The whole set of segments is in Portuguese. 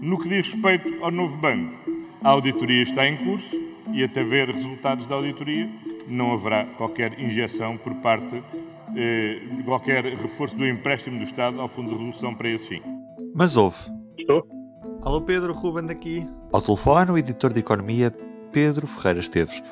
No que diz respeito ao novo banco, a auditoria está em curso e até ver resultados da auditoria não haverá qualquer injeção por parte, eh, qualquer reforço do empréstimo do Estado ao Fundo de Resolução para esse fim. Mas houve. Estou? Alô Pedro, Ruben daqui. Ao telefone, o editor de Economia, Pedro Ferreira Esteves.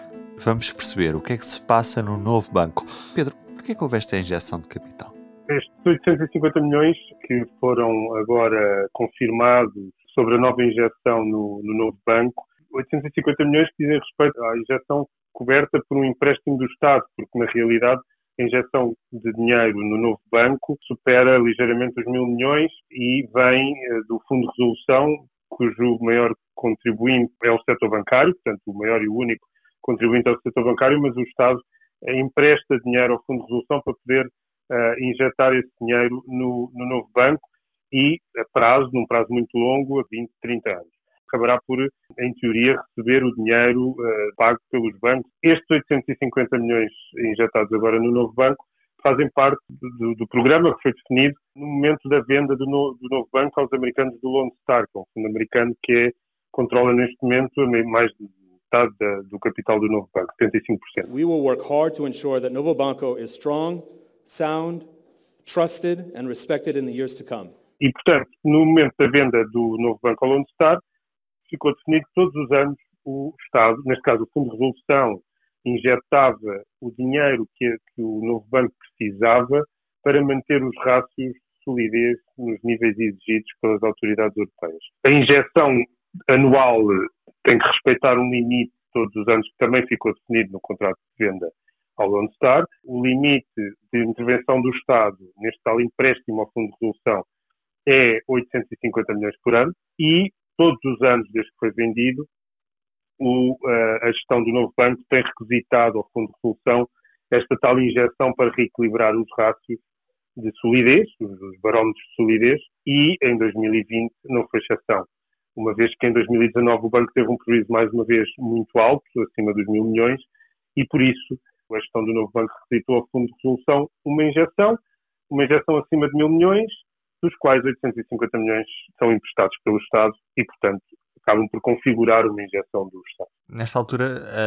Vamos perceber o que é que se passa no novo banco. Pedro, por que é que houve esta injeção de capital? Estes 850 milhões que foram agora confirmados sobre a nova injeção no, no novo banco, 850 milhões que dizem respeito à injeção coberta por um empréstimo do Estado, porque na realidade a injeção de dinheiro no novo banco supera ligeiramente os mil milhões e vem eh, do Fundo de Resolução, cujo maior contribuinte é o setor bancário, portanto, o maior e o único contribuinte é o setor bancário, mas o Estado empresta dinheiro ao Fundo de Resolução para poder uh, injetar esse dinheiro no, no novo banco e a prazo, num prazo muito longo, a 20, 30 anos acabará por, em teoria, receber o dinheiro uh, pago pelos bancos. Estes 850 milhões injetados agora no novo banco fazem parte do, do programa que foi definido no momento da venda do, no, do, novo banco aos americanos do Lone Star, que é um fundo americano que é, controla neste momento mais de metade da, do capital do novo banco, 75%. We will work hard to ensure that Novo Banco is strong, sound, trusted and respected in the years to come. E, portanto, no momento da venda do novo banco ao Lone Star, ficou definido que todos os anos o Estado, neste caso o Fundo de Resolução, injetava o dinheiro que, que o novo banco precisava para manter os rácios de solidez nos níveis exigidos pelas autoridades europeias. A injeção anual tem que respeitar um limite todos os anos que também ficou definido no contrato de venda ao Lone Star. O limite de intervenção do Estado neste tal empréstimo ao Fundo de Resolução é 850 milhões por ano e todos os anos desde que foi vendido, o, a gestão do novo banco tem requisitado ao Fundo de Resolução esta tal injeção para reequilibrar os rácios de solidez, os barómetros de solidez, e em 2020 não foi exceção. Uma vez que em 2019 o banco teve um prejuízo mais uma vez muito alto, acima dos mil milhões, e por isso a gestão do novo banco requisitou ao Fundo de Resolução uma injeção, uma injeção acima de mil milhões, dos quais 850 milhões são emprestados pelo Estado e, portanto, acabam por configurar uma injeção do Estado. Nesta altura,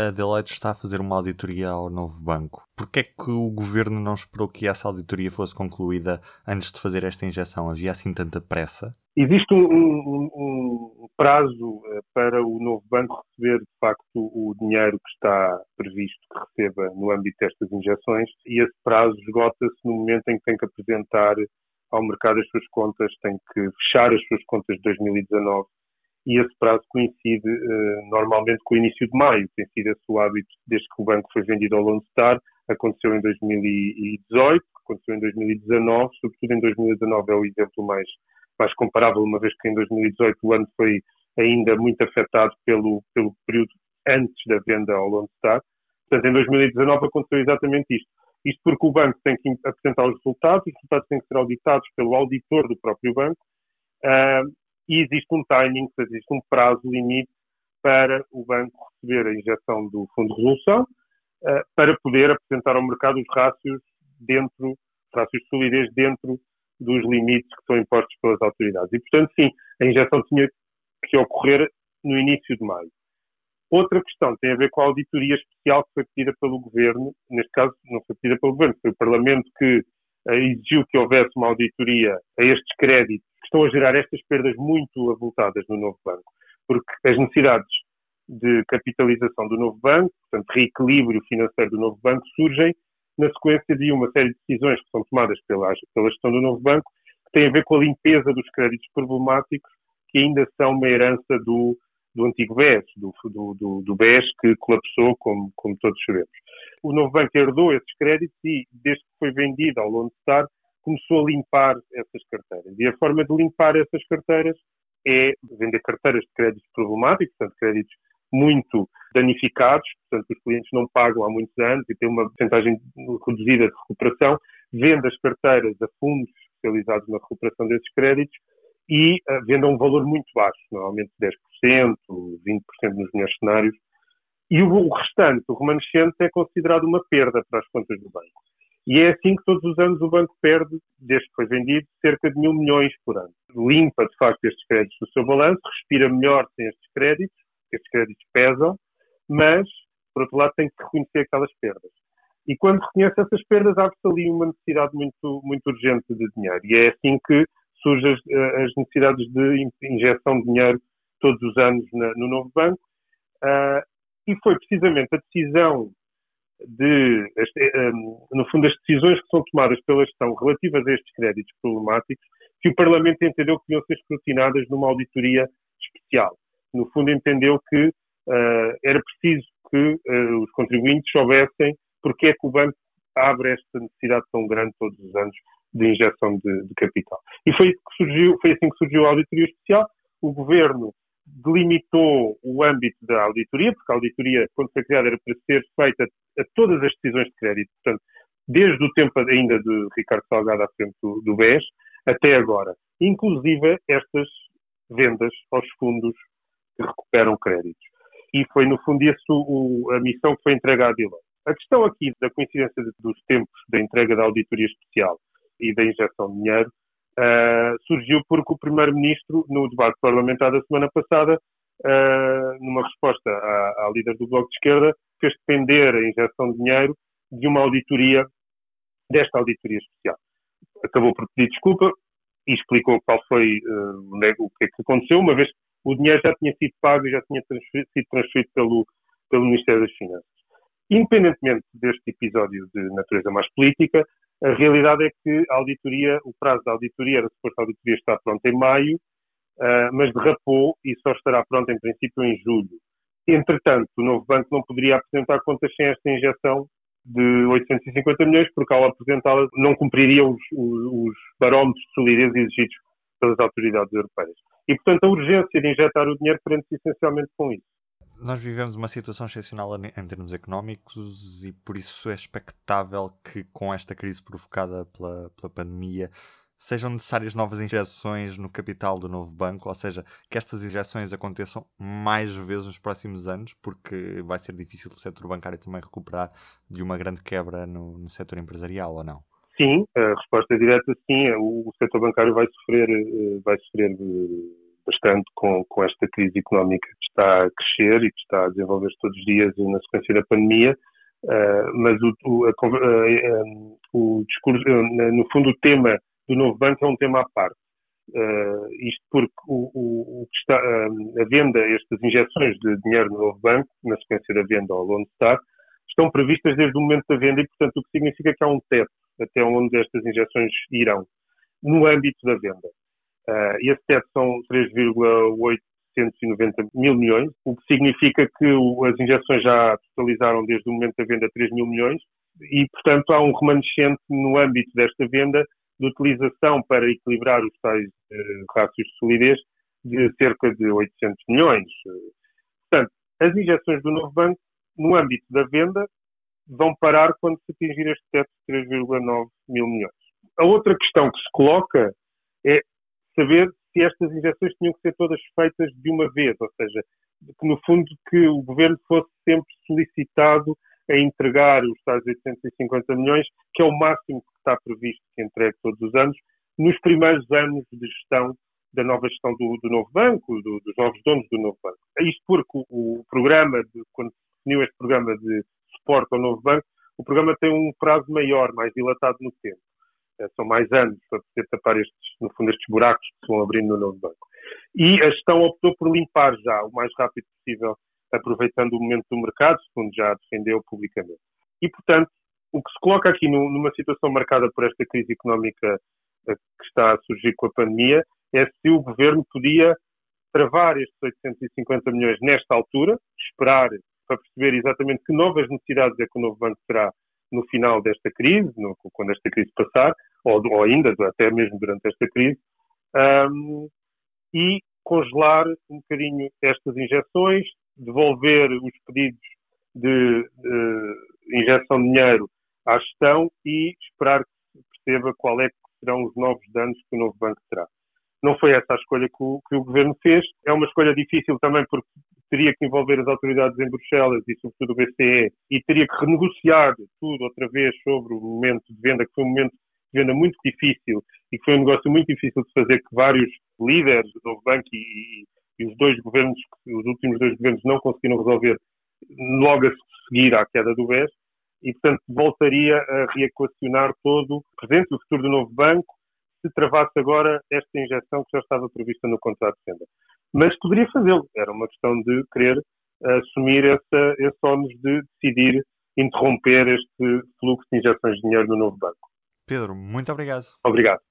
a Deloitte está a fazer uma auditoria ao novo banco. Por que é que o governo não esperou que essa auditoria fosse concluída antes de fazer esta injeção? Havia assim tanta pressa? Existe um, um, um prazo eh, para o novo banco receber, de facto, o dinheiro que está previsto que receba no âmbito destas injeções e esse prazo esgota-se no momento em que tem que apresentar ao mercado as suas contas, tem que fechar as suas contas de 2019 e esse prazo coincide uh, normalmente com o início de maio. Tem sido esse o hábito desde que o banco foi vendido ao Lone Star. Aconteceu em 2018, aconteceu em 2019, sobretudo em 2019 é o exemplo mais, mais comparável, uma vez que em 2018 o ano foi ainda muito afetado pelo, pelo período antes da venda ao Lone Star. Portanto, em 2019 aconteceu exatamente isto. Isto porque o banco tem que apresentar os resultados, os resultados têm que ser auditados pelo auditor do próprio banco uh, e existe um timing, existe um prazo limite para o banco receber a injeção do Fundo de Resolução uh, para poder apresentar ao mercado os rácios dentro, rácios de solidez dentro dos limites que são impostos pelas autoridades. E, portanto, sim, a injeção tinha que ocorrer no início de maio. Outra questão tem a ver com a auditoria especial que foi pedida pelo Governo, neste caso não foi pedida pelo Governo, foi o Parlamento que uh, exigiu que houvesse uma auditoria a estes créditos que estão a gerar estas perdas muito avultadas no novo banco, porque as necessidades de capitalização do novo banco, portanto, reequilíbrio financeiro do novo banco, surgem na sequência de uma série de decisões que são tomadas pela, pela gestão do novo banco, que têm a ver com a limpeza dos créditos problemáticos, que ainda são uma herança do do antigo BES, do, do, do, BES que colapsou, como, como todos sabemos. O novo banco herdou esses créditos e, desde que foi vendido ao Lone Star, começou a limpar essas carteiras. E a forma de limpar essas carteiras é vender carteiras de créditos problemáticos, portanto, créditos muito danificados, portanto, os clientes não pagam há muitos anos e têm uma porcentagem reduzida de recuperação, vende as carteiras a fundos especializados na recuperação desses créditos e uh, a um valor muito baixo, normalmente 10%, 20% nos melhores cenários, e o, restante, o remanescente, é considerado uma perda para as contas do banco. E é assim que todos os anos o banco perde, desde que foi vendido, cerca de mil milhões por ano. limpa de facto estes créditos do seu balanço, respira melhor sem estes créditos, estes créditos pesam, mas, por outro lado, tem que reconhecer aquelas perdas. E quando reconhece essas perdas, abre-se ali uma necessidade muito, muito urgente de dinheiro. E é assim que surgem as, as necessidades de injeção de dinheiro todos os anos na, no novo banco. Uh, e foi precisamente a decisão de, um, no fundo, as decisões que são tomadas pela gestão relativas a estes créditos problemáticos que o Parlamento entendeu que deviam ser escrutinadas numa auditoria especial. No fundo, entendeu que uh, era preciso que uh, os contribuintes soubessem porque é que o banco abre esta necessidade tão grande todos os anos de injeção de, de capital. E foi, surgiu, foi assim que surgiu a auditoria especial. O governo delimitou o âmbito da auditoria, porque a auditoria, quando foi criada, era para ser feita a todas as decisões de crédito. Portanto, desde o tempo ainda de Ricardo Salgado à frente do, BES até agora. Inclusive estas vendas aos fundos que recuperam créditos. E foi, no fundo, isso a missão que foi entregue à Deloitte. A questão aqui da coincidência dos tempos da entrega da auditoria especial e da injeção de dinheiro uh, surgiu porque o Primeiro-Ministro, no debate parlamentar da semana passada, uh, numa resposta à, à, líder do Bloco de Esquerda, fez depender a injeção de dinheiro de uma auditoria, desta auditoria especial. Acabou por pedir desculpa e explicou qual foi uh, o que é que aconteceu, uma vez que o dinheiro já tinha sido pago e já tinha transferido, sido transferido pelo, pelo Ministério das Finanças. Independentemente deste episódio de natureza mais política, a realidade é que a auditoria, o prazo da auditoria, era suposto a auditoria estar pronta em maio, uh, mas derrapou e só estará pronta em princípio em julho. Entretanto, o novo banco não poderia apresentar contas sem esta injeção de 850 milhões, porque ao apresentá-la não cumpriria os, os, os barómetros de solidez exigidos pelas autoridades europeias. E, portanto, a urgência de injetar o dinheiro prende-se essencialmente com isso nós vivemos uma situação excepcional em termos económicos e por isso é expectável que com esta crise provocada pela, pela pandemia sejam necessárias novas injeções no capital do novo banco, ou seja, que estas injeções aconteçam mais vezes nos próximos anos, porque vai ser difícil o setor bancário também recuperar de uma grande quebra no, no setor empresarial, ou não? Sim, a resposta é direta sim. O setor bancário vai sofrer, eh, vai sofrer eh, bastante com, com esta crise económica que está a crescer e que está a desenvolver-se todos os dias na sequência da pandemia. Uh, mas o, o, a, a, o discurso, no fundo, o tema do novo banco é um tema à parte. Uh, isto porque o, o, que está, a venda, estas injeções de dinheiro no novo banco, na sequência da venda ao Lone Star, estão previstas desde o momento da venda e, portanto, o que significa que há um teto até onde estas injeções irão, no âmbito da venda. Uh, esse teto são 3,890 mil milhões, o que significa que as injeções já totalizaram desde o momento da venda 3 mil milhões e, portanto, há um remanescente no âmbito desta venda de utilização para equilibrar os tais uh, rácios de solidez de cerca de 800 milhões. Portanto, as injeções do novo banco, no âmbito da venda, vão parar quando se atingir este teto de 3,9 mil milhões. A outra questão que se coloca é saber se estas injeções tinham que ser todas feitas de uma vez, ou seja, que no fundo que o governo fosse sempre solicitado a entregar os tais 850 milhões, que é o máximo que está previsto que entregue todos os anos, nos primeiros anos de gestão da nova gestão do, do novo banco, do, dos novos donos do novo banco. É isto porque o, o programa, de, quando se definiu este programa de suporte ao novo banco, o programa tem um prazo maior, mais dilatado no tempo. Eh, são mais anos para poder tapar estes, no fundo, estes buracos que se vão abrindo no novo banco. E a gestão optou por limpar já o mais rápido possível, aproveitando o momento do mercado, segundo já defendeu publicamente. E, portanto, o que se coloca aqui numa situação marcada por esta crise económica eh, que está a surgir com a pandemia é se o governo podia travar estes 850 milhões nesta altura, esperar para perceber exatamente que novas necessidades é que o novo banco terá no final desta crise, no, quando esta crise passar, ou, ou, ainda até mesmo durante esta crise, um, e congelar um bocadinho estas injeções, devolver os pedidos de, injeção de dinheiro à gestão e esperar que se perceba qual é que serão os novos danos que o novo banco terá. Não foi essa a escolha que o, que o governo fez. É uma escolha difícil também porque teria que envolver as autoridades em Bruxelas e, sobretudo, o BCE e teria que renegociar tudo outra vez sobre o momento de venda, que foi um momento venda muito difícil e que foi um negócio muito difícil de fazer, que vários líderes do Novo Banco e, e os dois governos, os últimos dois governos não conseguiram resolver logo a seguir à queda do BES, e, portanto, voltaria a reequacionar todo o presente e o futuro do novo banco se travasse agora esta injeção que já estava prevista no contrato de venda. Mas poderia fazê-lo. Era uma questão de querer assumir essa, esse ónus de decidir interromper este fluxo de injeções de dinheiro no novo banco. Pedro, muito obrigado. Obrigado.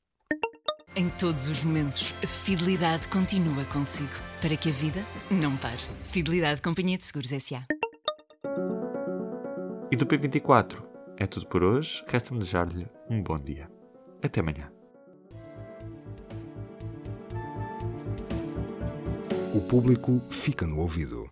Em todos os momentos, a fidelidade continua consigo, para que a vida não pare. Fidelidade Companhia de Seguros S.A. E do P24 é tudo por hoje. Resta-me desejar-lhe um bom dia. Até amanhã. O público fica no ouvido.